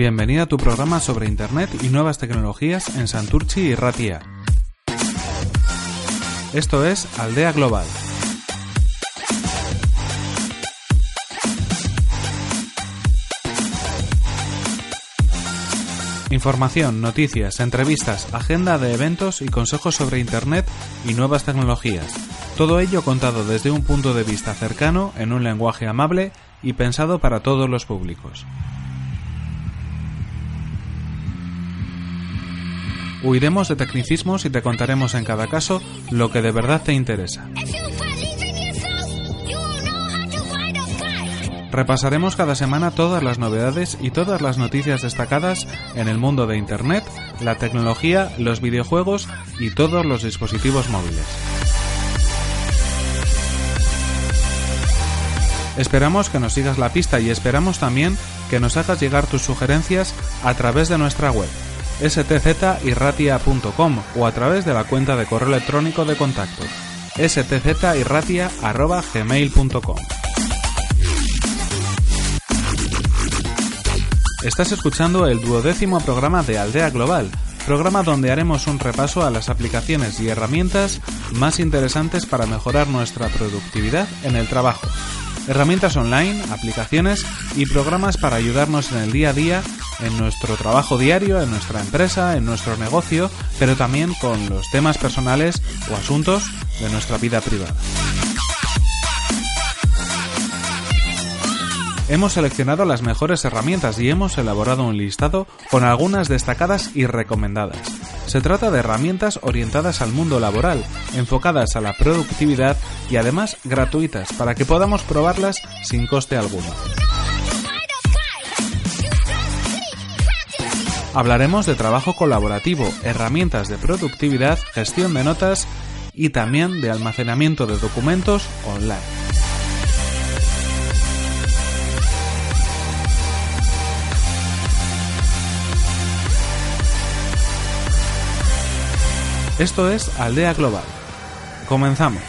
Bienvenida a tu programa sobre Internet y nuevas tecnologías en Santurchi y Ratia. Esto es Aldea Global. Información, noticias, entrevistas, agenda de eventos y consejos sobre Internet y nuevas tecnologías. Todo ello contado desde un punto de vista cercano, en un lenguaje amable y pensado para todos los públicos. Huiremos de tecnicismos y te contaremos en cada caso lo que de verdad te interesa. Repasaremos cada semana todas las novedades y todas las noticias destacadas en el mundo de Internet, la tecnología, los videojuegos y todos los dispositivos móviles. Esperamos que nos sigas la pista y esperamos también que nos hagas llegar tus sugerencias a través de nuestra web stzirratia.com o a través de la cuenta de correo electrónico de contacto stzirratia.gmail.com Estás escuchando el duodécimo programa de Aldea Global, programa donde haremos un repaso a las aplicaciones y herramientas más interesantes para mejorar nuestra productividad en el trabajo. Herramientas online, aplicaciones y programas para ayudarnos en el día a día, en nuestro trabajo diario, en nuestra empresa, en nuestro negocio, pero también con los temas personales o asuntos de nuestra vida privada. Hemos seleccionado las mejores herramientas y hemos elaborado un listado con algunas destacadas y recomendadas. Se trata de herramientas orientadas al mundo laboral, enfocadas a la productividad y además gratuitas para que podamos probarlas sin coste alguno. Hablaremos de trabajo colaborativo, herramientas de productividad, gestión de notas y también de almacenamiento de documentos online. Esto es Aldea Global. Comenzamos.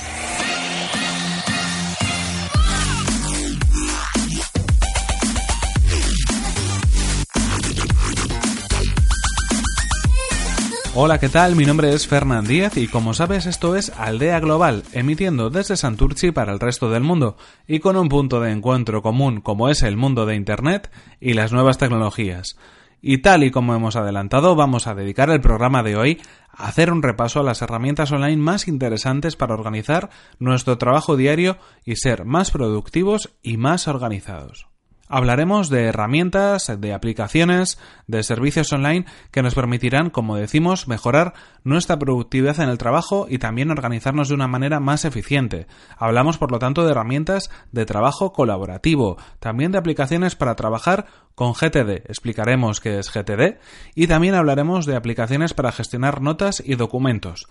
Hola, ¿qué tal? Mi nombre es Fernán Díaz y como sabes esto es Aldea Global, emitiendo desde Santurchi para el resto del mundo y con un punto de encuentro común como es el mundo de Internet y las nuevas tecnologías. Y tal y como hemos adelantado, vamos a dedicar el programa de hoy hacer un repaso a las herramientas online más interesantes para organizar nuestro trabajo diario y ser más productivos y más organizados. Hablaremos de herramientas, de aplicaciones, de servicios online que nos permitirán, como decimos, mejorar nuestra productividad en el trabajo y también organizarnos de una manera más eficiente. Hablamos, por lo tanto, de herramientas de trabajo colaborativo, también de aplicaciones para trabajar con GTD. Explicaremos qué es GTD y también hablaremos de aplicaciones para gestionar notas y documentos.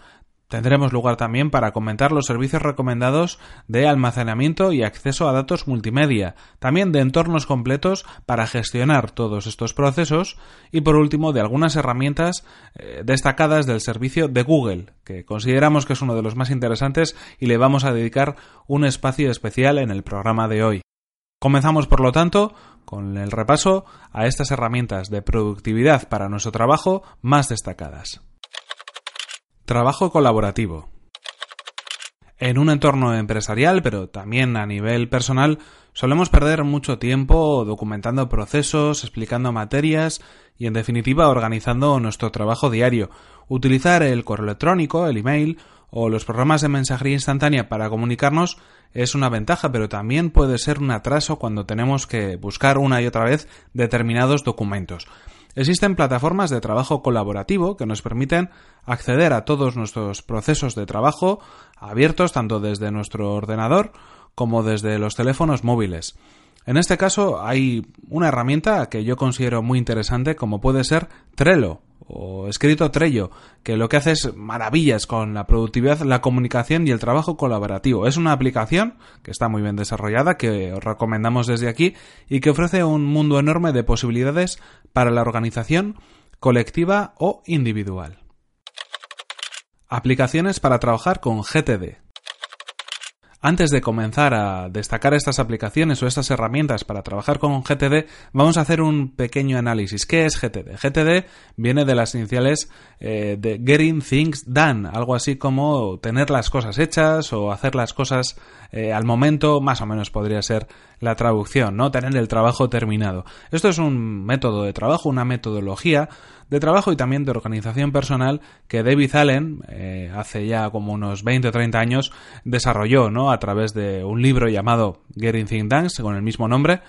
Tendremos lugar también para comentar los servicios recomendados de almacenamiento y acceso a datos multimedia, también de entornos completos para gestionar todos estos procesos y por último de algunas herramientas eh, destacadas del servicio de Google, que consideramos que es uno de los más interesantes y le vamos a dedicar un espacio especial en el programa de hoy. Comenzamos, por lo tanto, con el repaso a estas herramientas de productividad para nuestro trabajo más destacadas. Trabajo colaborativo. En un entorno empresarial, pero también a nivel personal, solemos perder mucho tiempo documentando procesos, explicando materias y, en definitiva, organizando nuestro trabajo diario. Utilizar el correo electrónico, el email o los programas de mensajería instantánea para comunicarnos es una ventaja, pero también puede ser un atraso cuando tenemos que buscar una y otra vez determinados documentos. Existen plataformas de trabajo colaborativo que nos permiten acceder a todos nuestros procesos de trabajo abiertos tanto desde nuestro ordenador como desde los teléfonos móviles. En este caso hay una herramienta que yo considero muy interesante como puede ser Trello o escrito Trello, que lo que hace es maravillas con la productividad, la comunicación y el trabajo colaborativo. Es una aplicación que está muy bien desarrollada, que os recomendamos desde aquí y que ofrece un mundo enorme de posibilidades para la organización colectiva o individual. Aplicaciones para trabajar con GTD. Antes de comenzar a destacar estas aplicaciones o estas herramientas para trabajar con GTD, vamos a hacer un pequeño análisis. ¿Qué es GTD? GTD viene de las iniciales eh, de Getting Things Done, algo así como tener las cosas hechas o hacer las cosas eh, al momento, más o menos podría ser la traducción, ¿no? Tener el trabajo terminado. Esto es un método de trabajo, una metodología de trabajo y también de organización personal que David Allen eh, hace ya como unos 20 o 30 años desarrolló ¿no? a través de un libro llamado Getting Things Done con el mismo nombre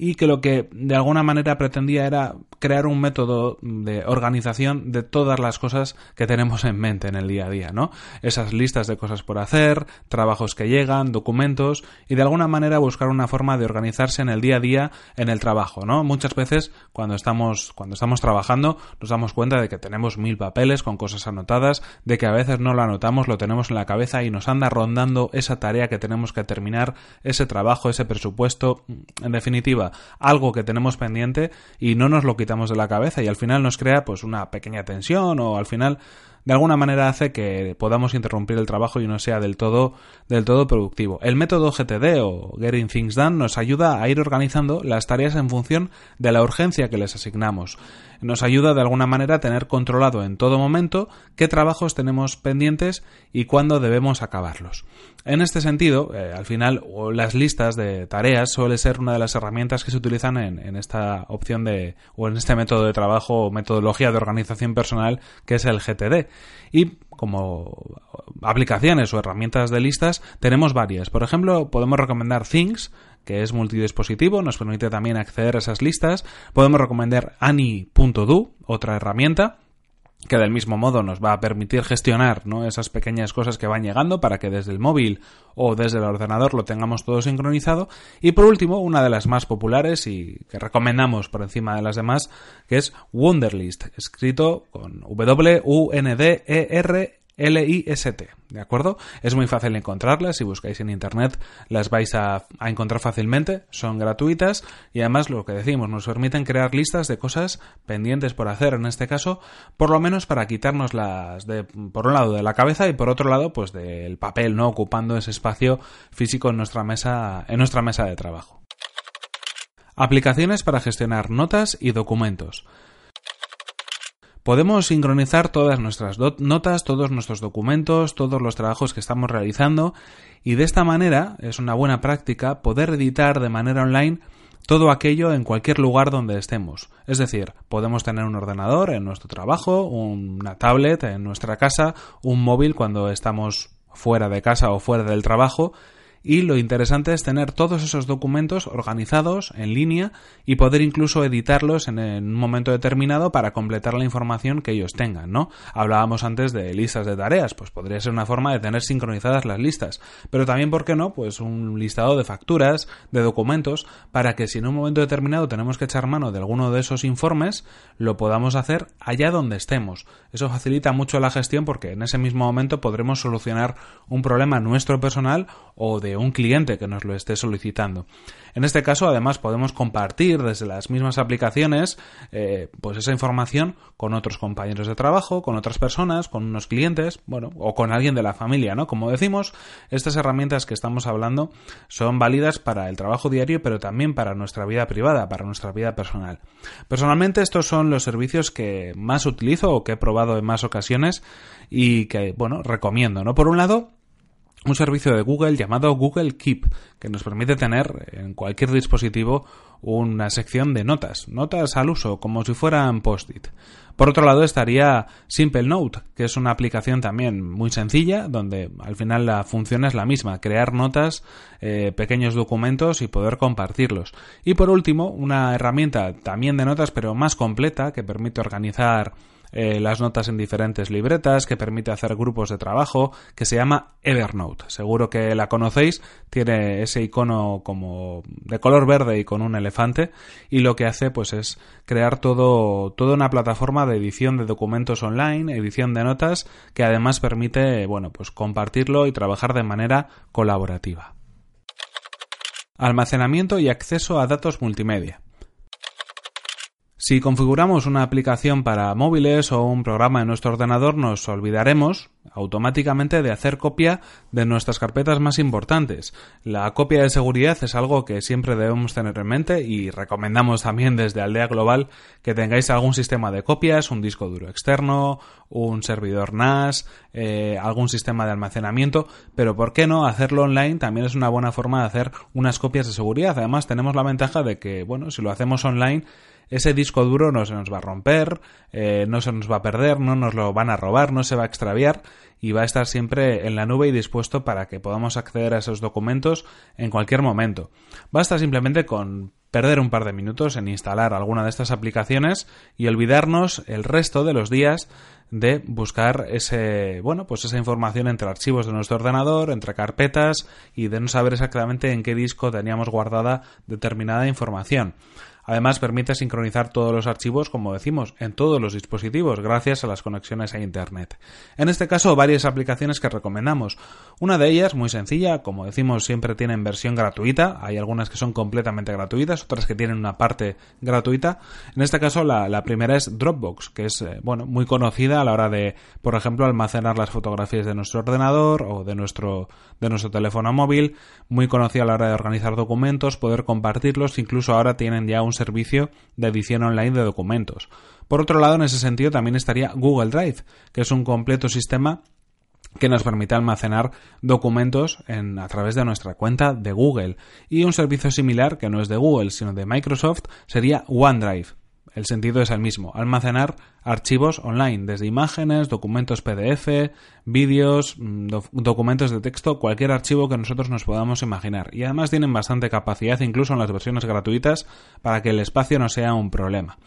y que lo que de alguna manera pretendía era crear un método de organización de todas las cosas que tenemos en mente en el día a día, ¿no? Esas listas de cosas por hacer, trabajos que llegan, documentos y de alguna manera buscar una forma de organizarse en el día a día en el trabajo, ¿no? Muchas veces cuando estamos cuando estamos trabajando nos damos cuenta de que tenemos mil papeles con cosas anotadas, de que a veces no lo anotamos, lo tenemos en la cabeza y nos anda rondando esa tarea que tenemos que terminar, ese trabajo, ese presupuesto, en definitiva, algo que tenemos pendiente y no nos lo quitamos de la cabeza y al final nos crea pues una pequeña tensión o al final de alguna manera hace que podamos interrumpir el trabajo y no sea del todo, del todo productivo. El método GTD o Getting Things Done nos ayuda a ir organizando las tareas en función de la urgencia que les asignamos nos ayuda de alguna manera a tener controlado en todo momento qué trabajos tenemos pendientes y cuándo debemos acabarlos. En este sentido, eh, al final, las listas de tareas suele ser una de las herramientas que se utilizan en, en esta opción de, o en este método de trabajo o metodología de organización personal que es el GTD. Y como aplicaciones o herramientas de listas tenemos varias. Por ejemplo, podemos recomendar Things, que es multidispositivo, nos permite también acceder a esas listas. Podemos recomendar Ani.do, otra herramienta que del mismo modo nos va a permitir gestionar ¿no? esas pequeñas cosas que van llegando para que desde el móvil o desde el ordenador lo tengamos todo sincronizado. Y por último, una de las más populares y que recomendamos por encima de las demás, que es Wunderlist, escrito con W-U-N-D-E-R L-I-S-T, ¿de acuerdo? Es muy fácil encontrarlas, si buscáis en internet las vais a, encontrar fácilmente, son gratuitas y además lo que decimos, nos permiten crear listas de cosas pendientes por hacer, en este caso, por lo menos para quitarnos las de, por un lado de la cabeza y por otro lado, pues del papel, ¿no? Ocupando ese espacio físico en nuestra mesa, en nuestra mesa de trabajo. Aplicaciones para gestionar notas y documentos. Podemos sincronizar todas nuestras notas, todos nuestros documentos, todos los trabajos que estamos realizando y de esta manera es una buena práctica poder editar de manera online todo aquello en cualquier lugar donde estemos. Es decir, podemos tener un ordenador en nuestro trabajo, una tablet en nuestra casa, un móvil cuando estamos fuera de casa o fuera del trabajo y lo interesante es tener todos esos documentos organizados en línea y poder incluso editarlos en, un momento determinado para completar la información que ellos tengan, ¿no? Hablábamos antes de listas de tareas, pues podría ser una forma de tener sincronizadas las listas, pero también, ¿por qué no? Pues un listado de facturas, de documentos, para que si en un momento determinado tenemos que echar mano de alguno de esos informes, lo podamos hacer allá donde estemos. Eso facilita mucho la gestión porque en ese mismo momento podremos solucionar un problema nuestro personal o de un cliente que nos lo esté solicitando. En este caso, además, podemos compartir desde las mismas aplicaciones eh, pues esa información con otros compañeros de trabajo, con otras personas, con unos clientes, bueno, o con alguien de la familia, ¿no? Como decimos, estas herramientas que estamos hablando son válidas para el trabajo diario, pero también para nuestra vida privada, para nuestra vida personal. Personalmente, estos son los servicios que más utilizo o que he probado en más ocasiones y que, bueno, recomiendo, ¿no? Por un lado, un servicio de Google llamado Google Keep, que nos permite tener en cualquier dispositivo una sección de notas, notas al uso, como si fueran post-it. Por otro lado estaría Simple Note, que es una aplicación también muy sencilla, donde al final la función es la misma, crear notas, eh, pequeños documentos y poder compartirlos. Y por último, una herramienta también de notas, pero más completa, que permite organizar eh, las notas en diferentes libretas, que permite hacer grupos de trabajo, que se llama Evernote. Seguro que la conocéis, tiene ese icono como de color verde y con un elefante, y lo que hace pues es crear todo, toda una plataforma de edición de documentos online, edición de notas, que además permite, bueno, pues compartirlo y trabajar de manera colaborativa. Almacenamiento y acceso a datos multimedia. Si configuramos una aplicación para móviles o un programa en nuestro ordenador, nos olvidaremos automáticamente de hacer copia de nuestras carpetas más importantes. La copia de seguridad es algo que siempre debemos tener en mente y recomendamos también desde Aldea Global que tengáis algún sistema de copias, un disco duro externo, un servidor NAS, eh, algún sistema de almacenamiento, pero ¿por qué no hacerlo online? También es una buena forma de hacer unas copias de seguridad. Además tenemos la ventaja de que, bueno, si lo hacemos online, ese disco duro no se nos va a romper, eh, no se nos va a perder, no nos lo van a robar, no se va a extraviar y va a estar siempre en la nube y dispuesto para que podamos acceder a esos documentos en cualquier momento. Basta simplemente con perder un par de minutos en instalar alguna de estas aplicaciones y olvidarnos el resto de los días de buscar ese, bueno, pues esa información entre archivos de nuestro ordenador, entre carpetas y de no saber exactamente en qué disco teníamos guardada determinada información. Además, permite sincronizar todos los archivos, como decimos, en todos los dispositivos, gracias a las conexiones a Internet. En este caso, varias aplicaciones que recomendamos. Una de ellas, muy sencilla, como decimos, siempre tienen versión gratuita. Hay algunas que son completamente gratuitas, otras que tienen una parte gratuita. En este caso, la, primera es Dropbox, que es, eh, bueno, muy conocida a la hora de, por ejemplo, almacenar las fotografías de nuestro ordenador o de nuestro, de nuestro teléfono móvil. Muy conocida a la hora de organizar documentos, poder compartirlos. Incluso ahora tienen ya un servicio de edición online de documentos. Por otro lado, en ese sentido también estaría Google Drive, que es un completo sistema que nos permite almacenar documentos en, a través de nuestra cuenta de Google. Y un servicio similar, que no es de Google, sino de Microsoft, sería OneDrive. El sentido es el mismo, almacenar archivos online, desde imágenes, documentos PDF, vídeos, mm, documentos de texto, cualquier archivo que nosotros nos podamos imaginar. Y además tienen bastante capacidad, incluso en las versiones gratuitas, para que el espacio no sea un problema.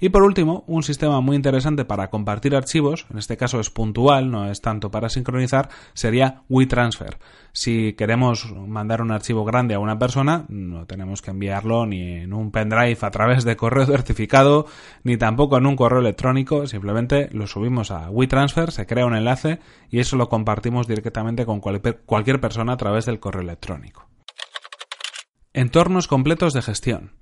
Y por último, un sistema muy interesante para compartir archivos, en este caso es puntual, no es tanto para sincronizar, sería WeTransfer. Si queremos mandar un archivo grande a una persona, no tenemos que enviarlo ni en un pendrive a través de correo certificado, ni tampoco en un correo electrónico, simplemente lo subimos a WeTransfer, se crea un enlace y eso lo compartimos directamente con cualquier persona a través del correo electrónico. Entornos completos de gestión.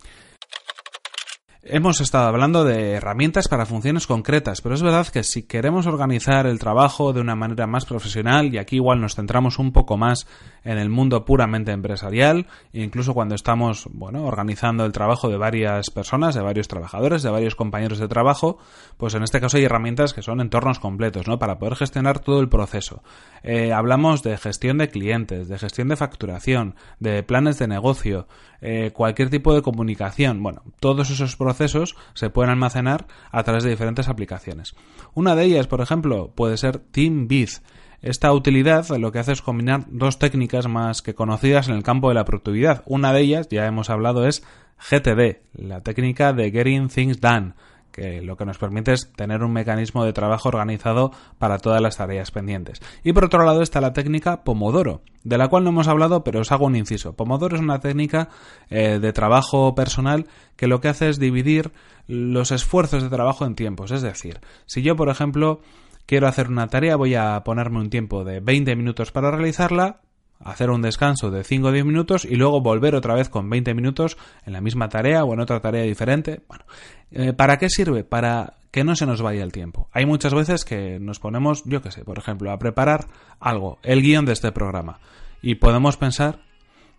Hemos estado hablando de herramientas para funciones concretas, pero es verdad que si queremos organizar el trabajo de una manera más profesional, y aquí igual nos centramos un poco más en el mundo puramente empresarial, incluso cuando estamos, bueno, organizando el trabajo de varias personas, de varios trabajadores, de varios compañeros de trabajo, pues en este caso hay herramientas que son entornos completos, ¿no? Para poder gestionar todo el proceso. Eh, hablamos de gestión de clientes, de gestión de facturación, de planes de negocio, eh, cualquier tipo de comunicación. Bueno, todos esos procesos se pueden almacenar a través de diferentes aplicaciones. Una de ellas, por ejemplo, puede ser TeamVid. Esta utilidad lo que hace es combinar dos técnicas más que conocidas en el campo de la productividad. Una de ellas, ya hemos hablado, es GTD, la técnica de Getting Things Done que lo que nos permite es tener un mecanismo de trabajo organizado para todas las tareas pendientes. Y por otro lado está la técnica Pomodoro, de la cual no hemos hablado, pero os hago un inciso. Pomodoro es una técnica eh, de trabajo personal que lo que hace es dividir los esfuerzos de trabajo en tiempos. Es decir, si yo, por ejemplo, quiero hacer una tarea, voy a ponerme un tiempo de 20 minutos para realizarla, hacer un descanso de 5 o 10 minutos y luego volver otra vez con 20 minutos en la misma tarea o en otra tarea diferente. Bueno, eh, ¿para qué sirve? Para que no se nos vaya el tiempo. Hay muchas veces que nos ponemos, yo qué sé, por ejemplo, a preparar algo, el guion de este programa, y podemos pensar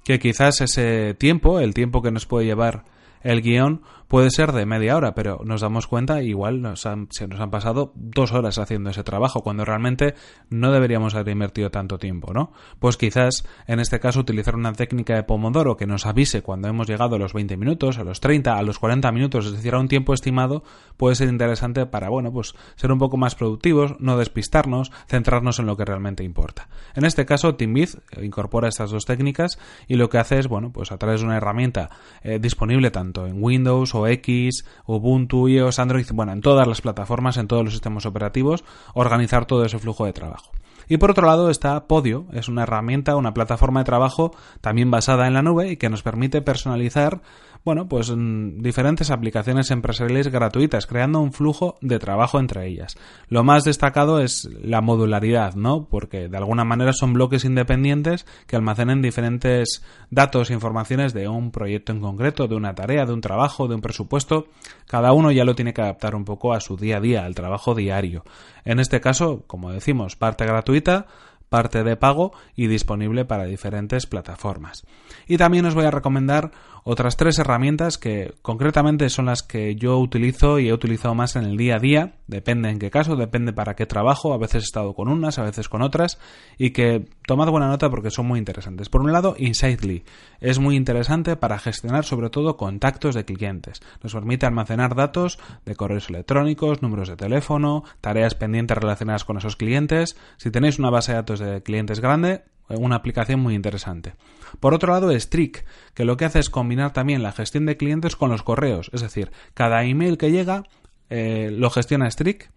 que quizás ese tiempo, el tiempo que nos puede llevar el guion, puede ser de media hora, pero nos damos cuenta, igual nos han, se nos han pasado dos horas haciendo ese trabajo, cuando realmente no deberíamos haber invertido tanto tiempo, ¿no? Pues quizás, en este caso, utilizar una técnica de Pomodoro que nos avise cuando hemos llegado a los 20 minutos, a los 30, a los 40 minutos, es decir, a un tiempo estimado, puede ser interesante para, bueno, pues ser un poco más productivos, no despistarnos, centrarnos en lo que realmente importa. En este caso, TeamVid incorpora estas dos técnicas y lo que hace es, bueno, pues a través de una herramienta eh, disponible tanto en Windows X, Ubuntu, iOS, Android, bueno, en todas las plataformas, en todos los sistemas operativos, organizar todo ese flujo de trabajo. Y por otro lado está Podio, es una herramienta, una plataforma de trabajo también basada en la nube y que nos permite personalizar bueno, pues mm, diferentes aplicaciones empresariales gratuitas, creando un flujo de trabajo entre ellas. Lo más destacado es la modularidad, ¿no? Porque de alguna manera son bloques independientes que almacenen diferentes datos e informaciones de un proyecto en concreto, de una tarea, de un trabajo, de un presupuesto. Cada uno ya lo tiene que adaptar un poco a su día a día, al trabajo diario. En este caso, como decimos, parte gratuita, parte de pago y disponible para diferentes plataformas. Y también os voy a recomendar otras tres herramientas que concretamente son las que yo utilizo y he utilizado más en el día a día, depende en qué caso, depende para qué trabajo, a veces he estado con unas, a veces con otras, y que tomad buena nota porque son muy interesantes. Por un lado, Insightly es muy interesante para gestionar sobre todo contactos de clientes. Nos permite almacenar datos de correos electrónicos, números de teléfono, tareas pendientes relacionadas con esos clientes. Si tenéis una base de datos de clientes grande, una aplicación muy interesante. Por otro lado, Strict, que lo que hace es combinar también la gestión de clientes con los correos, es decir, cada email que llega eh, lo gestiona Strict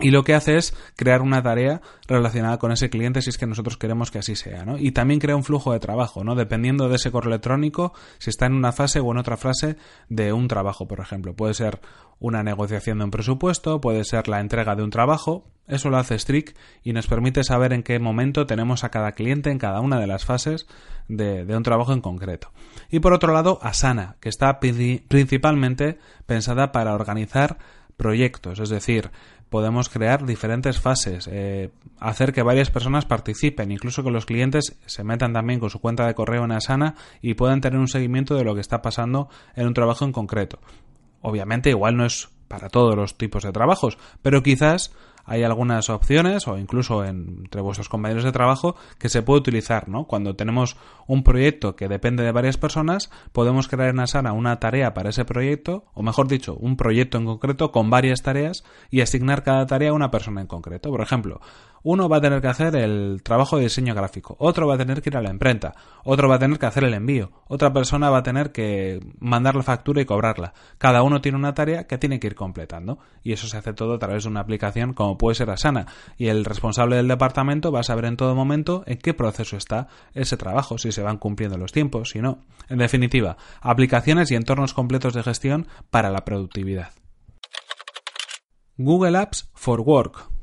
y lo que hace es crear una tarea relacionada con ese cliente si es que nosotros queremos que así sea, ¿no? Y también crea un flujo de trabajo, ¿no? Dependiendo de ese correo electrónico, si está en una fase o en otra fase de un trabajo, por ejemplo. Puede ser una negociación de un presupuesto, puede ser la entrega de un trabajo. Eso lo hace Strict y nos permite saber en qué momento tenemos a cada cliente en cada una de las fases de, de un trabajo en concreto. Y por otro lado, Asana, que está principalmente pensada para organizar proyectos, es decir, podemos crear diferentes fases, eh, hacer que varias personas participen, incluso que los clientes se metan también con su cuenta de correo en Asana y puedan tener un seguimiento de lo que está pasando en un trabajo en concreto. Obviamente igual no es para todos los tipos de trabajos, pero quizás hay algunas opciones o incluso entre vuestros compañeros de trabajo que se puede utilizar, ¿no? Cuando tenemos un proyecto que depende de varias personas, podemos crear en Asana una tarea para ese proyecto, o mejor dicho, un proyecto en concreto con varias tareas y asignar cada tarea a una persona en concreto. Por ejemplo, uno va a tener que hacer el trabajo de diseño gráfico, otro va a tener que ir a la imprenta, otro va a tener que hacer el envío, otra persona va a tener que mandar la factura y cobrarla. Cada uno tiene una tarea que tiene que ir completando y eso se hace todo a través de una aplicación como puede ser Asana y el responsable del departamento va a saber en todo momento en qué proceso está ese trabajo, si se van cumpliendo los tiempos, si no. En definitiva, aplicaciones y entornos completos de gestión para la productividad. Google Apps for Work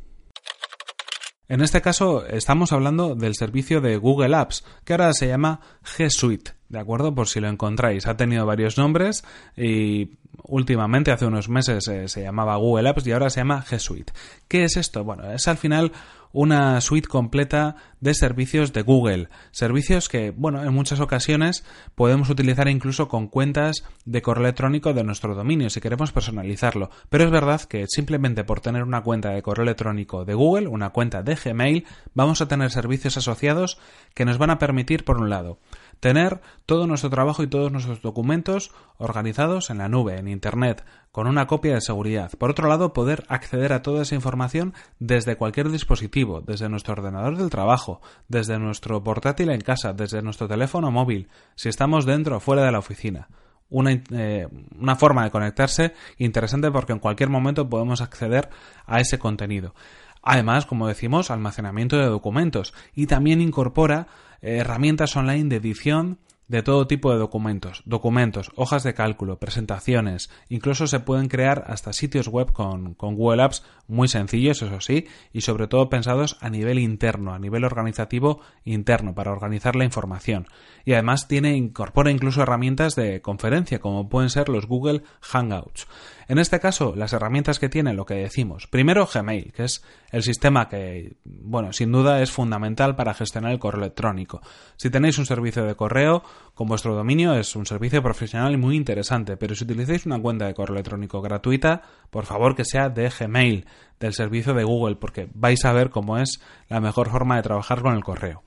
en este caso estamos hablando del servicio de Google Apps, que ahora se llama G Suite, ¿de acuerdo? Por si lo encontráis. Ha tenido varios nombres y últimamente, hace unos meses, eh, se llamaba Google Apps y ahora se llama G Suite. ¿Qué es esto? Bueno, es al final una suite completa de servicios de Google. Servicios que, bueno, en muchas ocasiones podemos utilizar incluso con cuentas de correo electrónico de nuestro dominio si queremos personalizarlo. Pero es verdad que simplemente por tener una cuenta de correo electrónico de Google, una cuenta de Gmail, vamos a tener servicios asociados que nos van a permitir, por un lado, tener todo nuestro trabajo y todos nuestros documentos organizados en la nube, en Internet, con una copia de seguridad. Por otro lado, poder acceder a toda esa información desde cualquier dispositivo, desde nuestro ordenador del trabajo, desde nuestro portátil en casa, desde nuestro teléfono móvil, si estamos dentro o fuera de la oficina. Una, eh, una, forma de conectarse interesante porque en cualquier momento podemos acceder a ese contenido. Además, como decimos, almacenamiento de documentos y también incorpora herramientas online de edición de todo tipo de documentos, documentos, hojas de cálculo, presentaciones, incluso se pueden crear hasta sitios web con, con, Google Apps muy sencillos, eso sí, y sobre todo pensados a nivel interno, a nivel organizativo interno, para organizar la información. Y además tiene, incorpora incluso herramientas de conferencia, como pueden ser los Google Hangouts. En este caso, las herramientas que tiene lo que decimos. Primero, Gmail, que es el sistema que, bueno, sin duda es fundamental para gestionar el correo electrónico. Si tenéis un servicio de correo, con vuestro dominio es un servicio profesional y muy interesante, pero si utilizáis una cuenta de correo electrónico gratuita, por favor que sea de Gmail, del servicio de Google, porque vais a ver cómo es la mejor forma de trabajar con el correo.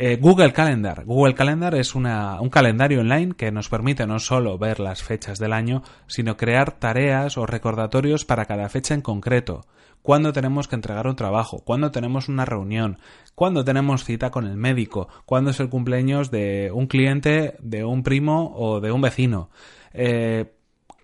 Eh, Google Calendar. Google Calendar es una, un calendario online que nos permite no solo ver las fechas del año, sino crear tareas o recordatorios para cada fecha en concreto. Cuándo tenemos que entregar un trabajo, cuándo tenemos una reunión, cuándo tenemos cita con el médico, cuándo es el cumpleaños de un cliente, de un primo o de un vecino. Eh,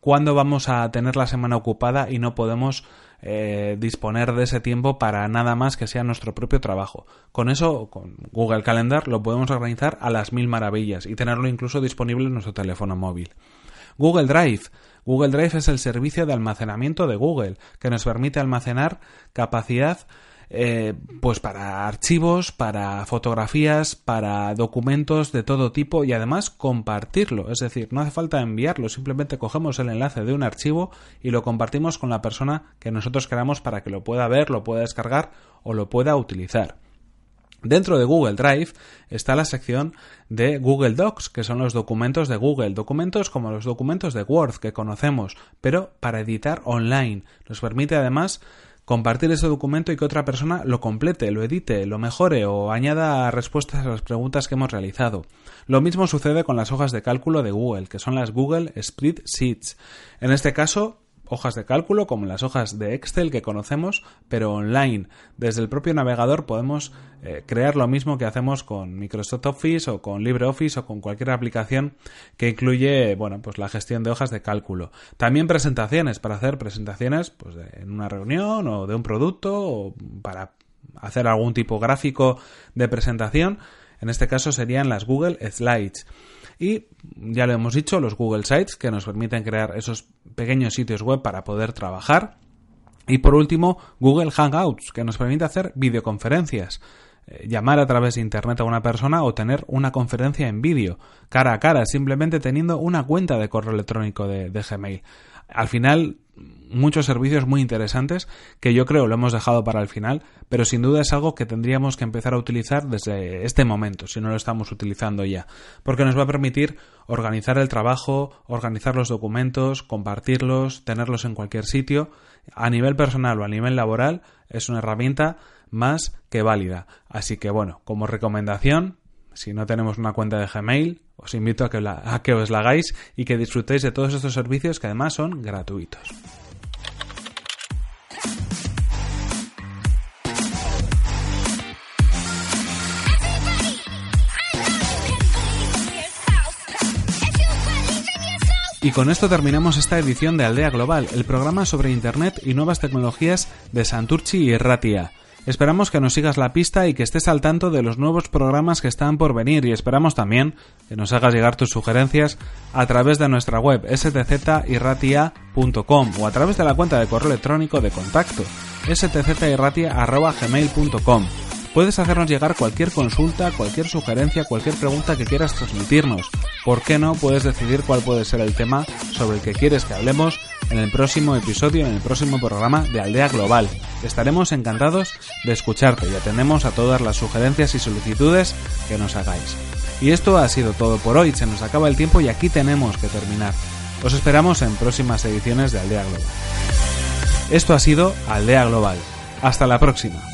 cuándo vamos a tener la semana ocupada y no podemos eh, disponer de ese tiempo para nada más que sea nuestro propio trabajo. Con eso, con Google Calendar, lo podemos organizar a las mil maravillas y tenerlo incluso disponible en nuestro teléfono móvil. Google Drive. Google Drive es el servicio de almacenamiento de Google que nos permite almacenar capacidad eh, pues para archivos, para fotografías, para documentos de todo tipo y además compartirlo. Es decir, no hace falta enviarlo, simplemente cogemos el enlace de un archivo y lo compartimos con la persona que nosotros queramos para que lo pueda ver, lo pueda descargar o lo pueda utilizar. Dentro de Google Drive está la sección de Google Docs, que son los documentos de Google, documentos como los documentos de Word que conocemos, pero para editar online. Nos permite además compartir ese documento y que otra persona lo complete, lo edite, lo mejore o añada respuestas a las preguntas que hemos realizado. Lo mismo sucede con las hojas de cálculo de Google, que son las Google Spreadsheets. En este caso, hojas de cálculo como las hojas de Excel que conocemos, pero online. Desde el propio navegador podemos eh, crear lo mismo que hacemos con Microsoft Office o con LibreOffice o con cualquier aplicación que incluye, bueno, pues la gestión de hojas de cálculo. También presentaciones para hacer presentaciones pues en una reunión o de un producto o para hacer algún tipo gráfico de presentación. En este caso serían las Google Slides. Y ya lo hemos dicho, los Google Sites que nos permiten crear esos pequeños sitios web para poder trabajar. Y por último, Google Hangouts, que nos permite hacer videoconferencias, eh, llamar a través de Internet a una persona o tener una conferencia en vídeo, cara a cara, simplemente teniendo una cuenta de correo electrónico de, de Gmail. Al final, muchos servicios muy interesantes que yo creo lo hemos dejado para el final, pero sin duda es algo que tendríamos que empezar a utilizar desde este momento, si no lo estamos utilizando ya, porque nos va a permitir organizar el trabajo, organizar los documentos, compartirlos, tenerlos en cualquier sitio. A nivel personal o a nivel laboral es una herramienta más que válida. Así que bueno, como recomendación, si no tenemos una cuenta de Gmail, os invito a que, os la hagáis y que disfrutéis de todos estos servicios que además son gratuitos. Y con esto terminamos esta edición de Aldea Global, el programa sobre Internet y nuevas tecnologías de Santurchi y Ratia. Esperamos que nos sigas la pista y que estés al tanto de los nuevos programas que están por venir y esperamos también que nos hagas llegar tus sugerencias a través de nuestra web stzirratia.com o a través de la cuenta de correo electrónico de contacto stzirratia.gmail.com Puedes hacernos llegar cualquier consulta, cualquier sugerencia, cualquier pregunta que quieras transmitirnos. ¿Por qué no puedes decidir cuál puede ser el tema sobre el que quieres que hablemos en el próximo episodio, en el próximo programa de Aldea Global? Estaremos encantados de escucharte y atendemos a todas las sugerencias y solicitudes que nos hagáis. Y esto ha sido todo por hoy, se nos acaba el tiempo y aquí tenemos que terminar. Os esperamos en próximas ediciones de Aldea Global. Esto ha sido Aldea Global. Hasta la próxima.